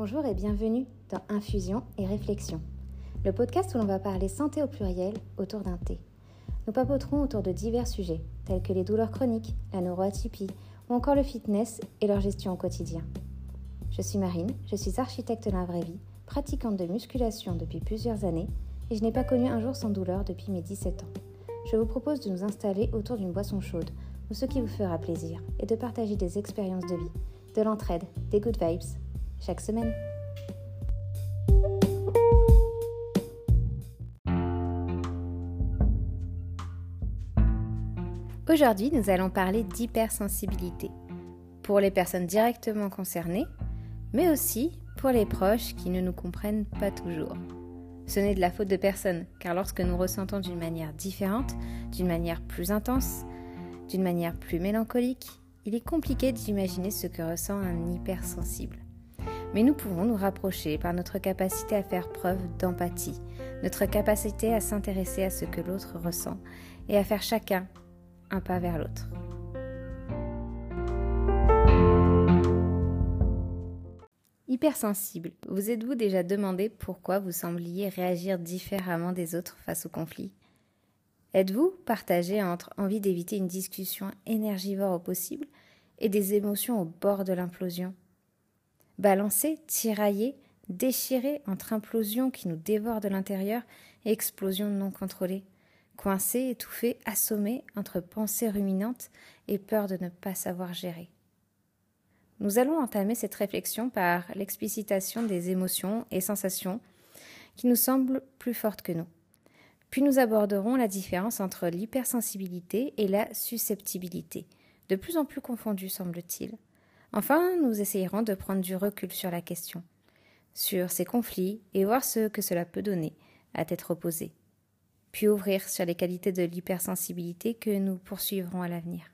Bonjour et bienvenue dans Infusion et Réflexion, le podcast où l'on va parler santé au pluriel autour d'un thé. Nous papoterons autour de divers sujets tels que les douleurs chroniques, la neuroatypie ou encore le fitness et leur gestion au quotidien. Je suis Marine, je suis architecte dans la vraie vie, pratiquante de musculation depuis plusieurs années et je n'ai pas connu un jour sans douleur depuis mes 17 ans. Je vous propose de nous installer autour d'une boisson chaude ou ce qui vous fera plaisir et de partager des expériences de vie, de l'entraide, des good vibes chaque semaine. Aujourd'hui, nous allons parler d'hypersensibilité pour les personnes directement concernées, mais aussi pour les proches qui ne nous comprennent pas toujours. Ce n'est de la faute de personne, car lorsque nous ressentons d'une manière différente, d'une manière plus intense, d'une manière plus mélancolique, il est compliqué d'imaginer ce que ressent un hypersensible mais nous pouvons nous rapprocher par notre capacité à faire preuve d'empathie, notre capacité à s'intéresser à ce que l'autre ressent et à faire chacun un pas vers l'autre. Hypersensible, vous êtes-vous déjà demandé pourquoi vous sembliez réagir différemment des autres face au conflit? Êtes-vous partagé entre envie d'éviter une discussion énergivore au possible et des émotions au bord de l'implosion? Balancé, tiraillé, déchiré entre implosion qui nous dévore de l'intérieur et explosion non contrôlée, coincé, étouffé, assommé entre pensées ruminantes et peur de ne pas savoir gérer. Nous allons entamer cette réflexion par l'explicitation des émotions et sensations qui nous semblent plus fortes que nous. Puis nous aborderons la différence entre l'hypersensibilité et la susceptibilité, de plus en plus confondues semble-t-il. Enfin, nous essayerons de prendre du recul sur la question, sur ces conflits et voir ce que cela peut donner à tête opposée, puis ouvrir sur les qualités de l'hypersensibilité que nous poursuivrons à l'avenir.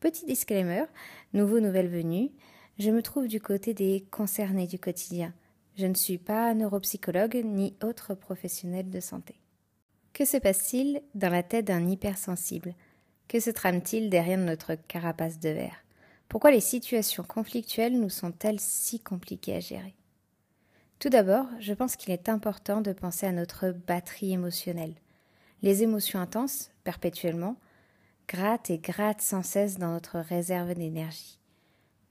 Petit disclaimer, nouveau nouvelle venue, je me trouve du côté des concernés du quotidien. Je ne suis pas neuropsychologue ni autre professionnel de santé. Que se passe-t-il dans la tête d'un hypersensible? Que se trame-t-il derrière notre carapace de verre? Pourquoi les situations conflictuelles nous sont-elles si compliquées à gérer? Tout d'abord, je pense qu'il est important de penser à notre batterie émotionnelle. Les émotions intenses, perpétuellement, grattent et grattent sans cesse dans notre réserve d'énergie.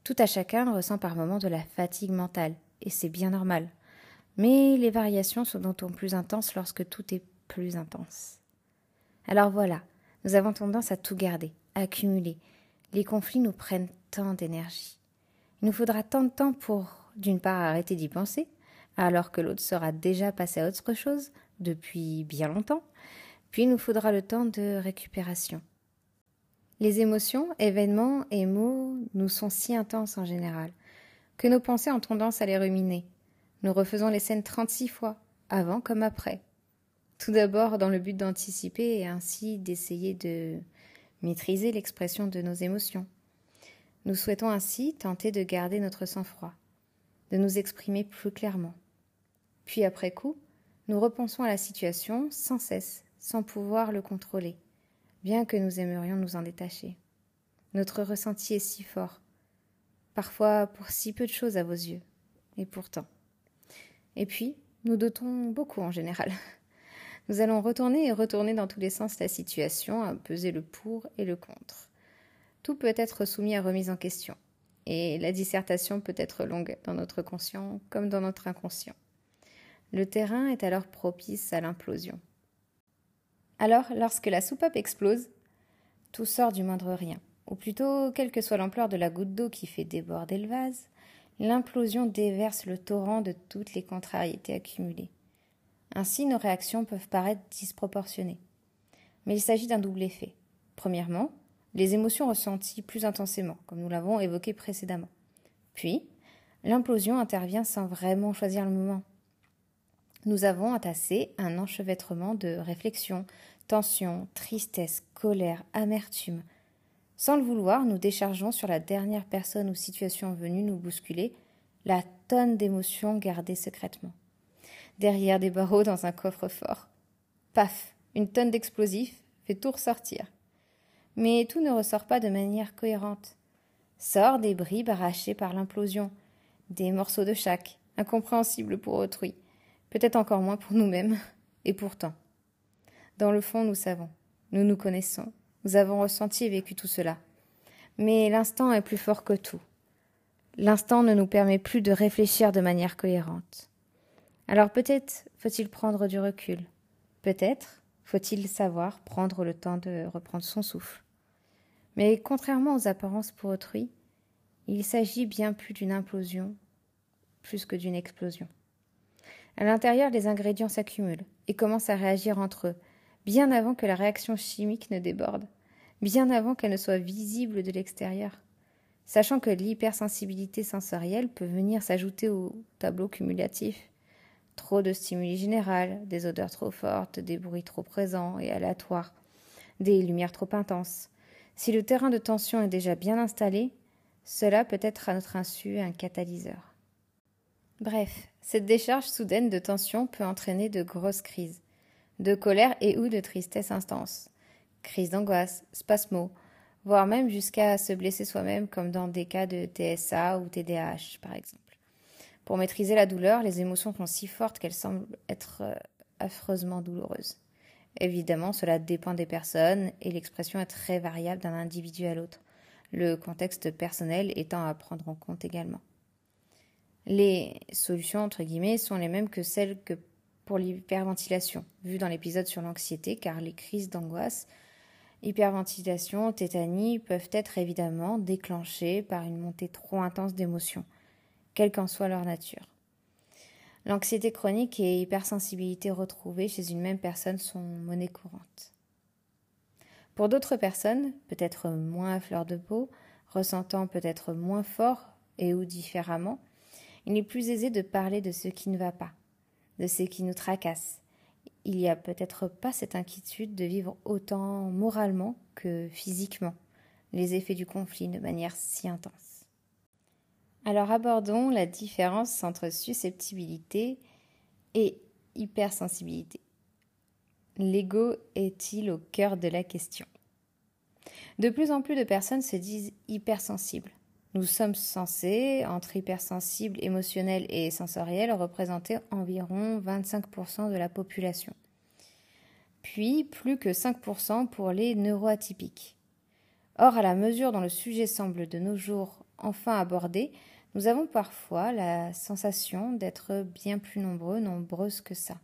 Tout à chacun ressent par moments de la fatigue mentale, et c'est bien normal. Mais les variations sont d'autant plus intenses lorsque tout est plus intense. Alors voilà, nous avons tendance à tout garder, à accumuler. Les conflits nous prennent tant d'énergie. Il nous faudra tant de temps pour, d'une part, arrêter d'y penser, alors que l'autre sera déjà passé à autre chose depuis bien longtemps, puis il nous faudra le temps de récupération. Les émotions, événements et mots nous sont si intenses en général que nos pensées ont tendance à les ruminer. Nous refaisons les scènes 36 fois, avant comme après. Tout d'abord dans le but d'anticiper et ainsi d'essayer de maîtriser l'expression de nos émotions. Nous souhaitons ainsi tenter de garder notre sang-froid, de nous exprimer plus clairement. Puis après coup, nous repensons à la situation sans cesse, sans pouvoir le contrôler, bien que nous aimerions nous en détacher. Notre ressenti est si fort, parfois pour si peu de choses à vos yeux, et pourtant. Et puis, nous dotons beaucoup en général. Nous allons retourner et retourner dans tous les sens la situation, à peser le pour et le contre tout peut être soumis à remise en question. Et la dissertation peut être longue dans notre conscient comme dans notre inconscient. Le terrain est alors propice à l'implosion. Alors, lorsque la soupape explose, tout sort du moindre rien, ou plutôt, quelle que soit l'ampleur de la goutte d'eau qui fait déborder le vase, l'implosion déverse le torrent de toutes les contrariétés accumulées. Ainsi, nos réactions peuvent paraître disproportionnées. Mais il s'agit d'un double effet. Premièrement, les émotions ressenties plus intensément, comme nous l'avons évoqué précédemment. Puis, l'implosion intervient sans vraiment choisir le moment. Nous avons entassé un enchevêtrement de réflexions, tensions, tristesse, colère, amertume. Sans le vouloir, nous déchargeons sur la dernière personne ou situation venue nous bousculer la tonne d'émotions gardées secrètement. Derrière des barreaux dans un coffre-fort. Paf, une tonne d'explosifs fait tout ressortir mais tout ne ressort pas de manière cohérente. Sort des bribes arrachées par l'implosion, des morceaux de chaque, incompréhensibles pour autrui, peut-être encore moins pour nous-mêmes, et pourtant. Dans le fond, nous savons, nous nous connaissons, nous avons ressenti et vécu tout cela. Mais l'instant est plus fort que tout. L'instant ne nous permet plus de réfléchir de manière cohérente. Alors peut-être faut-il prendre du recul. Peut-être faut-il savoir prendre le temps de reprendre son souffle. Mais contrairement aux apparences pour autrui, il s'agit bien plus d'une implosion, plus que d'une explosion. À l'intérieur, les ingrédients s'accumulent et commencent à réagir entre eux, bien avant que la réaction chimique ne déborde, bien avant qu'elle ne soit visible de l'extérieur. Sachant que l'hypersensibilité sensorielle peut venir s'ajouter au tableau cumulatif. Trop de stimuli général, des odeurs trop fortes, des bruits trop présents et aléatoires, des lumières trop intenses. Si le terrain de tension est déjà bien installé, cela peut être à notre insu un catalyseur. Bref, cette décharge soudaine de tension peut entraîner de grosses crises, de colère et ou de tristesse intense, crises d'angoisse, spasmos, voire même jusqu'à se blesser soi-même comme dans des cas de TSA ou TDAH par exemple. Pour maîtriser la douleur, les émotions sont si fortes qu'elles semblent être euh, affreusement douloureuses. Évidemment, cela dépend des personnes et l'expression est très variable d'un individu à l'autre, le contexte personnel étant à prendre en compte également. Les solutions, entre guillemets, sont les mêmes que celles que pour l'hyperventilation, vues dans l'épisode sur l'anxiété, car les crises d'angoisse, hyperventilation, tétanie peuvent être évidemment déclenchées par une montée trop intense d'émotions, quelle qu'en soit leur nature. L'anxiété chronique et hypersensibilité retrouvées chez une même personne sont monnaie courante. Pour d'autres personnes, peut-être moins à fleur de peau, ressentant peut-être moins fort et ou différemment, il est plus aisé de parler de ce qui ne va pas, de ce qui nous tracasse. Il n'y a peut-être pas cette inquiétude de vivre autant moralement que physiquement les effets du conflit de manière si intense. Alors abordons la différence entre susceptibilité et hypersensibilité. L'ego est-il au cœur de la question? De plus en plus de personnes se disent hypersensibles. Nous sommes censés, entre hypersensibles, émotionnels et sensoriels, représenter environ 25% de la population. Puis plus que 5% pour les neuroatypiques. Or, à la mesure dont le sujet semble de nos jours enfin abordé, nous avons parfois la sensation d'être bien plus nombreux, nombreuses que ça.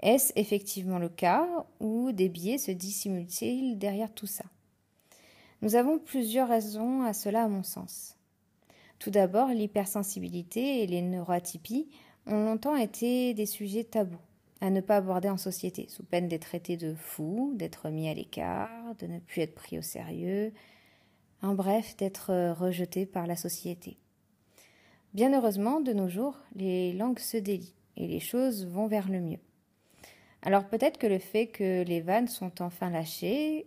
Est-ce effectivement le cas ou des biais se dissimulent-ils derrière tout ça? Nous avons plusieurs raisons à cela à mon sens. Tout d'abord, l'hypersensibilité et les neuroatypies ont longtemps été des sujets tabous, à ne pas aborder en société, sous peine d'être traités de fous, d'être mis à l'écart, de ne plus être pris au sérieux, en bref, d'être rejetés par la société. Bien heureusement, de nos jours, les langues se délient et les choses vont vers le mieux. Alors peut-être que le fait que les vannes sont enfin lâchées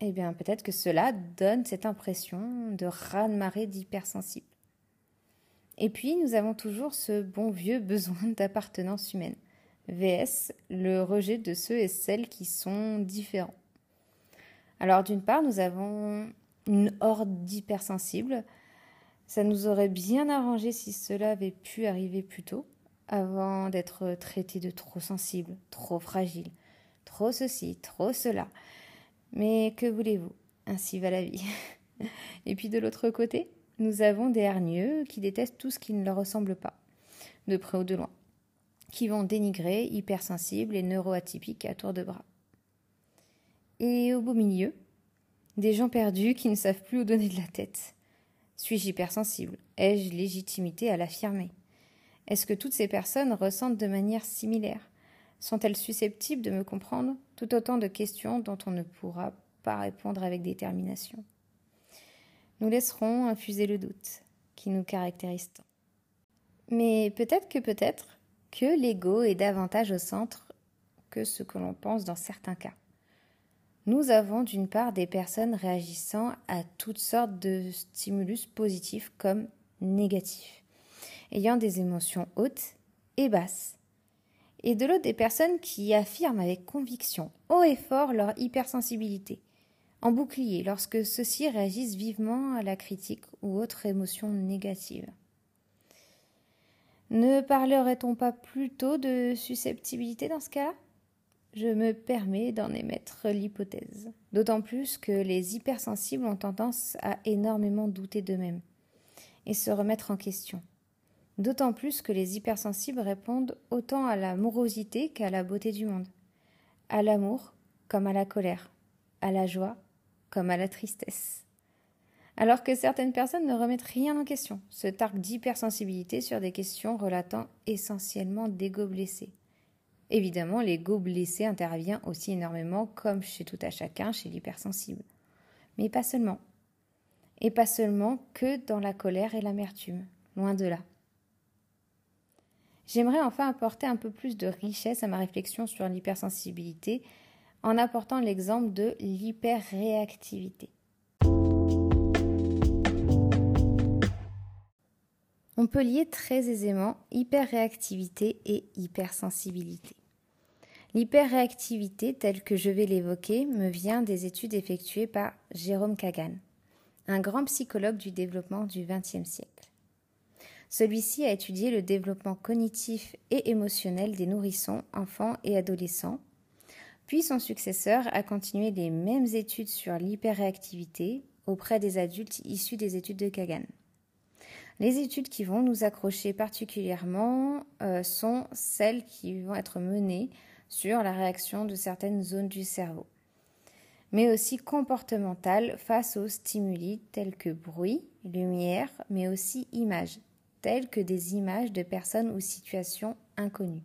eh bien peut-être que cela donne cette impression de raz-de-marée d'hypersensible. Et puis nous avons toujours ce bon vieux besoin d'appartenance humaine, VS le rejet de ceux et celles qui sont différents. Alors d'une part, nous avons une horde d'hypersensibles. Ça nous aurait bien arrangé si cela avait pu arriver plus tôt, avant d'être traités de trop sensibles, trop fragiles, trop ceci, trop cela. Mais que voulez-vous? Ainsi va la vie. Et puis de l'autre côté, nous avons des hargneux qui détestent tout ce qui ne leur ressemble pas, de près ou de loin, qui vont dénigrer hypersensibles et neuroatypiques à tour de bras. Et au beau milieu, des gens perdus qui ne savent plus où donner de la tête. Suis-je hypersensible? Ai-je légitimité à l'affirmer? Est-ce que toutes ces personnes ressentent de manière similaire? Sont-elles susceptibles de me comprendre? Tout autant de questions dont on ne pourra pas répondre avec détermination. Nous laisserons infuser le doute qui nous caractérise tant. Mais peut-être que peut-être que l'ego est davantage au centre que ce que l'on pense dans certains cas. Nous avons d'une part des personnes réagissant à toutes sortes de stimulus positifs comme négatifs, ayant des émotions hautes et basses, et de l'autre des personnes qui affirment avec conviction, haut et fort, leur hypersensibilité, en bouclier lorsque ceux-ci réagissent vivement à la critique ou autre émotion négative. Ne parlerait-on pas plutôt de susceptibilité dans ce cas-là? Je me permets d'en émettre l'hypothèse, d'autant plus que les hypersensibles ont tendance à énormément douter d'eux-mêmes et se remettre en question. D'autant plus que les hypersensibles répondent autant à la morosité qu'à la beauté du monde, à l'amour comme à la colère, à la joie comme à la tristesse. Alors que certaines personnes ne remettent rien en question, se targuent d'hypersensibilité sur des questions relatant essentiellement d'ego blessé. Évidemment, l'ego blessé intervient aussi énormément, comme chez tout à chacun, chez l'hypersensible. Mais pas seulement. Et pas seulement que dans la colère et l'amertume, loin de là. J'aimerais enfin apporter un peu plus de richesse à ma réflexion sur l'hypersensibilité en apportant l'exemple de l'hyperréactivité. On peut lier très aisément hyperréactivité et hypersensibilité. L'hyperréactivité, telle que je vais l'évoquer, me vient des études effectuées par Jérôme Kagan, un grand psychologue du développement du XXe siècle. Celui-ci a étudié le développement cognitif et émotionnel des nourrissons, enfants et adolescents. Puis son successeur a continué les mêmes études sur l'hyperréactivité auprès des adultes issus des études de Kagan. Les études qui vont nous accrocher particulièrement euh, sont celles qui vont être menées sur la réaction de certaines zones du cerveau, mais aussi comportementales face aux stimuli tels que bruit, lumière, mais aussi images, telles que des images de personnes ou situations inconnues.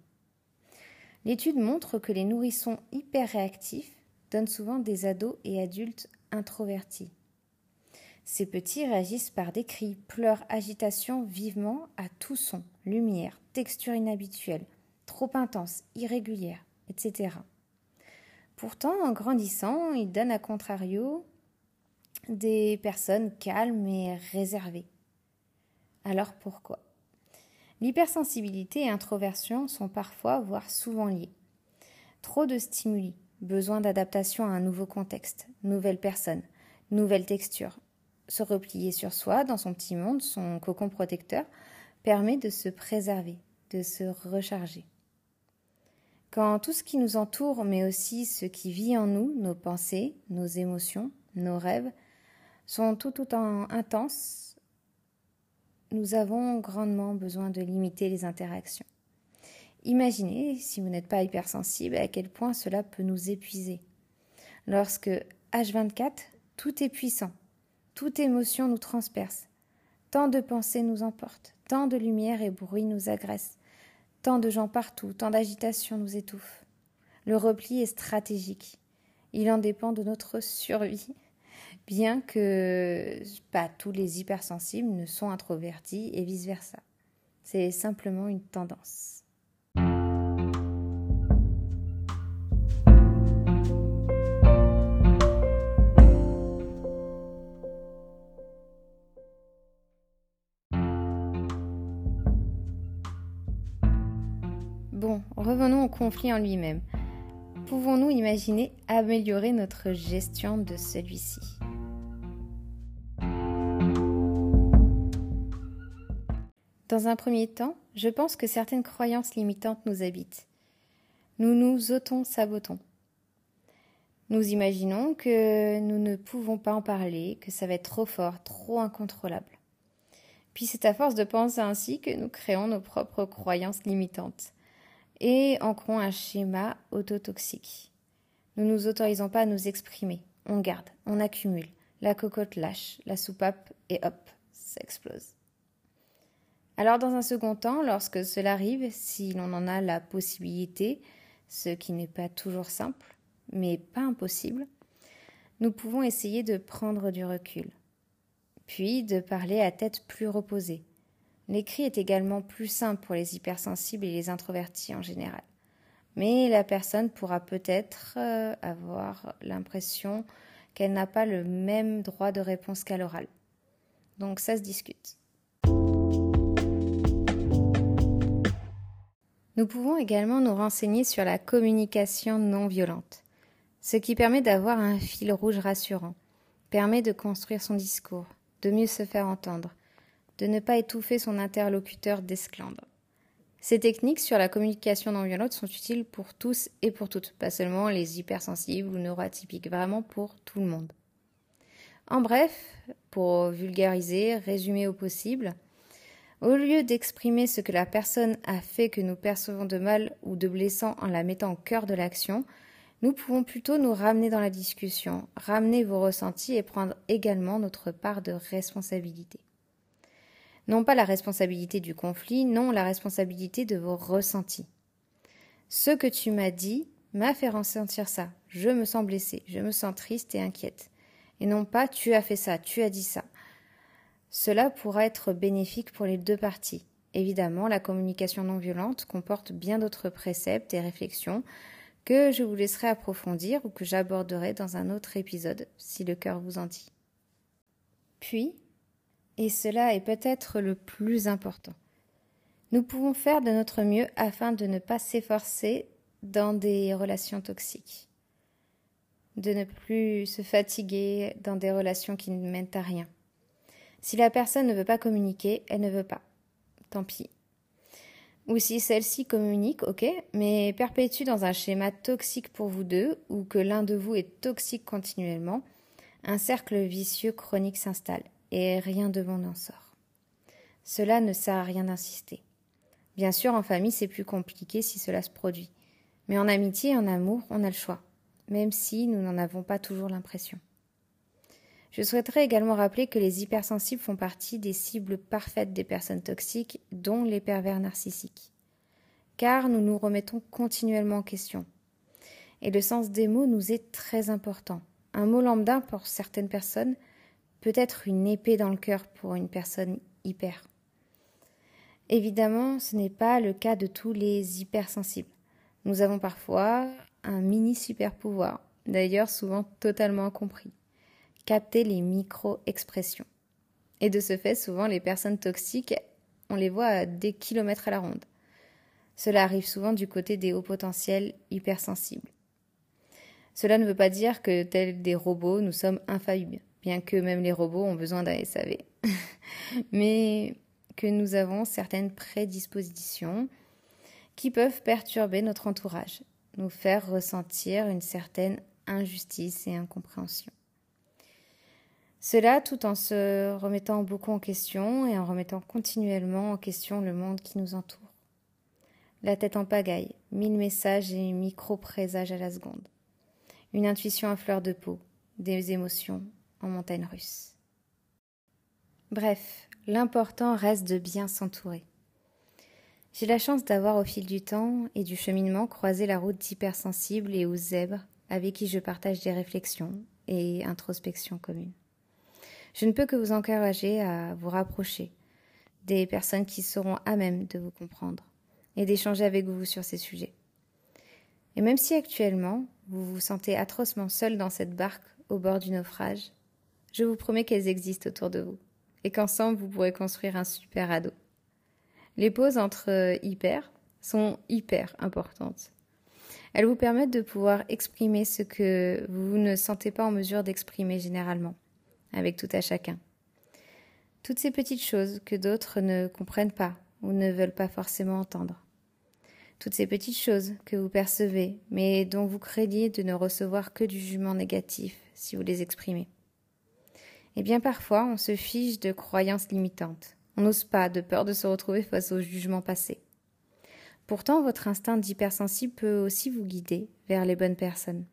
L'étude montre que les nourrissons hyperréactifs donnent souvent des ados et adultes introvertis. Ces petits réagissent par des cris, pleurs, agitation vivement à tout son, lumière, texture inhabituelle, trop intense, irrégulière, etc. Pourtant, en grandissant, ils donnent à contrario des personnes calmes et réservées, alors pourquoi? L'hypersensibilité et introversion sont parfois, voire souvent liées. Trop de stimuli, besoin d'adaptation à un nouveau contexte, nouvelle personne, nouvelle texture. Se replier sur soi, dans son petit monde, son cocon protecteur, permet de se préserver, de se recharger. Quand tout ce qui nous entoure, mais aussi ce qui vit en nous, nos pensées, nos émotions, nos rêves, sont tout autant intenses, nous avons grandement besoin de limiter les interactions. Imaginez, si vous n'êtes pas hypersensible, à quel point cela peut nous épuiser. Lorsque H24, tout est puissant, toute émotion nous transperce, tant de pensées nous emportent, tant de lumière et bruit nous agressent, tant de gens partout, tant d'agitation nous étouffe. Le repli est stratégique. Il en dépend de notre survie bien que pas tous les hypersensibles ne sont introvertis et vice-versa. C'est simplement une tendance. Revenons au conflit en lui-même. Pouvons-nous imaginer améliorer notre gestion de celui-ci? Dans un premier temps, je pense que certaines croyances limitantes nous habitent. Nous nous auto-sabotons. Nous imaginons que nous ne pouvons pas en parler, que ça va être trop fort, trop incontrôlable. Puis c'est à force de penser ainsi que nous créons nos propres croyances limitantes et ancrons un schéma autotoxique. Nous ne nous autorisons pas à nous exprimer. On garde, on accumule. La cocotte lâche, la soupape et hop, ça explose. Alors dans un second temps, lorsque cela arrive, si l'on en a la possibilité, ce qui n'est pas toujours simple, mais pas impossible, nous pouvons essayer de prendre du recul, puis de parler à tête plus reposée. L'écrit est également plus simple pour les hypersensibles et les introvertis en général. Mais la personne pourra peut-être euh, avoir l'impression qu'elle n'a pas le même droit de réponse qu'à l'oral. Donc ça se discute. Nous pouvons également nous renseigner sur la communication non violente, ce qui permet d'avoir un fil rouge rassurant, permet de construire son discours, de mieux se faire entendre, de ne pas étouffer son interlocuteur d'esclandre. Ces techniques sur la communication non violente sont utiles pour tous et pour toutes, pas seulement les hypersensibles ou neuroatypiques, vraiment pour tout le monde. En bref, pour vulgariser, résumer au possible, au lieu d'exprimer ce que la personne a fait que nous percevons de mal ou de blessant en la mettant au cœur de l'action, nous pouvons plutôt nous ramener dans la discussion, ramener vos ressentis et prendre également notre part de responsabilité. Non pas la responsabilité du conflit, non la responsabilité de vos ressentis. Ce que tu m'as dit m'a fait ressentir ça. Je me sens blessée, je me sens triste et inquiète. Et non pas tu as fait ça, tu as dit ça. Cela pourra être bénéfique pour les deux parties. Évidemment, la communication non violente comporte bien d'autres préceptes et réflexions que je vous laisserai approfondir ou que j'aborderai dans un autre épisode si le cœur vous en dit. Puis, et cela est peut-être le plus important, nous pouvons faire de notre mieux afin de ne pas s'efforcer dans des relations toxiques, de ne plus se fatiguer dans des relations qui ne mènent à rien. Si la personne ne veut pas communiquer, elle ne veut pas. Tant pis. Ou si celle-ci communique, ok, mais perpétue dans un schéma toxique pour vous deux, ou que l'un de vous est toxique continuellement, un cercle vicieux chronique s'installe, et rien de bon n'en sort. Cela ne sert à rien d'insister. Bien sûr, en famille, c'est plus compliqué si cela se produit. Mais en amitié et en amour, on a le choix, même si nous n'en avons pas toujours l'impression. Je souhaiterais également rappeler que les hypersensibles font partie des cibles parfaites des personnes toxiques, dont les pervers narcissiques. Car nous nous remettons continuellement en question. Et le sens des mots nous est très important. Un mot lambda pour certaines personnes peut être une épée dans le cœur pour une personne hyper. Évidemment, ce n'est pas le cas de tous les hypersensibles. Nous avons parfois un mini super pouvoir, d'ailleurs souvent totalement incompris capter les micro-expressions. Et de ce fait, souvent, les personnes toxiques, on les voit à des kilomètres à la ronde. Cela arrive souvent du côté des hauts potentiels hypersensibles. Cela ne veut pas dire que, tels des robots, nous sommes infaillibles, bien que même les robots ont besoin d'un SAV. Mais que nous avons certaines prédispositions qui peuvent perturber notre entourage, nous faire ressentir une certaine injustice et incompréhension. Cela tout en se remettant beaucoup en question et en remettant continuellement en question le monde qui nous entoure. La tête en pagaille, mille messages et micro-présages à la seconde. Une intuition à fleur de peau, des émotions en montagne russe. Bref, l'important reste de bien s'entourer. J'ai la chance d'avoir au fil du temps et du cheminement croisé la route d'hypersensibles et aux zèbres avec qui je partage des réflexions et introspections communes. Je ne peux que vous encourager à vous rapprocher des personnes qui seront à même de vous comprendre et d'échanger avec vous sur ces sujets. Et même si actuellement vous vous sentez atrocement seul dans cette barque au bord du naufrage, je vous promets qu'elles existent autour de vous et qu'ensemble vous pourrez construire un super ado. Les pauses entre hyper sont hyper importantes. Elles vous permettent de pouvoir exprimer ce que vous ne sentez pas en mesure d'exprimer généralement avec tout à chacun. Toutes ces petites choses que d'autres ne comprennent pas ou ne veulent pas forcément entendre. Toutes ces petites choses que vous percevez, mais dont vous craignez de ne recevoir que du jugement négatif si vous les exprimez. Et bien parfois, on se fiche de croyances limitantes. On n'ose pas, de peur de se retrouver face au jugement passé. Pourtant, votre instinct d'hypersensible peut aussi vous guider vers les bonnes personnes,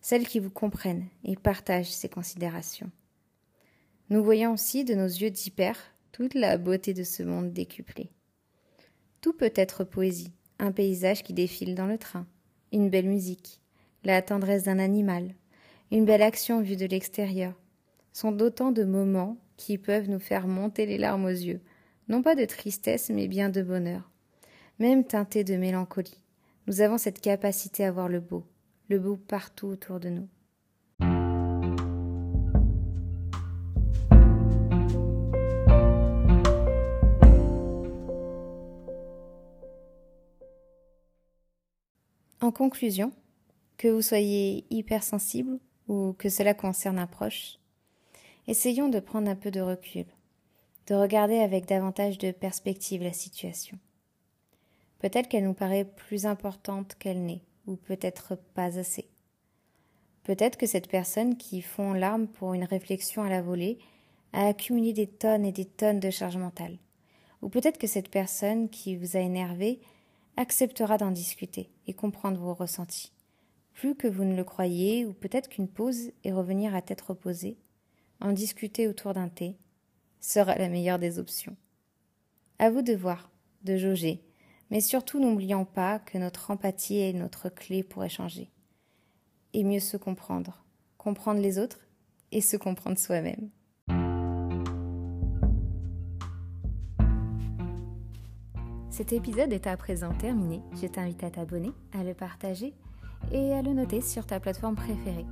celles qui vous comprennent et partagent ces considérations. Nous voyons aussi de nos yeux d'hyper toute la beauté de ce monde décuplé. Tout peut être poésie, un paysage qui défile dans le train, une belle musique, la tendresse d'un animal, une belle action vue de l'extérieur, sont d'autant de moments qui peuvent nous faire monter les larmes aux yeux, non pas de tristesse mais bien de bonheur, même teinté de mélancolie. Nous avons cette capacité à voir le beau, le beau partout autour de nous. En conclusion, que vous soyez hypersensible ou que cela concerne un proche, essayons de prendre un peu de recul, de regarder avec davantage de perspective la situation. Peut-être qu'elle nous paraît plus importante qu'elle n'est, ou peut-être pas assez. Peut-être que cette personne qui fond l'arme pour une réflexion à la volée a accumulé des tonnes et des tonnes de charge mentale. Ou peut-être que cette personne qui vous a énervé acceptera d'en discuter et comprendre vos ressentis. Plus que vous ne le croyez, ou peut-être qu'une pause et revenir à tête reposée, en discuter autour d'un thé, sera la meilleure des options. À vous de voir, de jauger, mais surtout n'oublions pas que notre empathie est notre clé pour échanger. Et mieux se comprendre, comprendre les autres et se comprendre soi-même. Cet épisode est à présent terminé. Je t'invite à t'abonner, à le partager et à le noter sur ta plateforme préférée.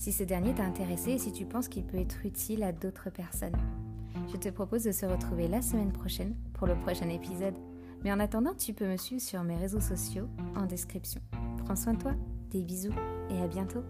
Si ce dernier t'a intéressé et si tu penses qu'il peut être utile à d'autres personnes. Je te propose de se retrouver la semaine prochaine pour le prochain épisode. Mais en attendant, tu peux me suivre sur mes réseaux sociaux en description. Prends soin de toi, des bisous et à bientôt.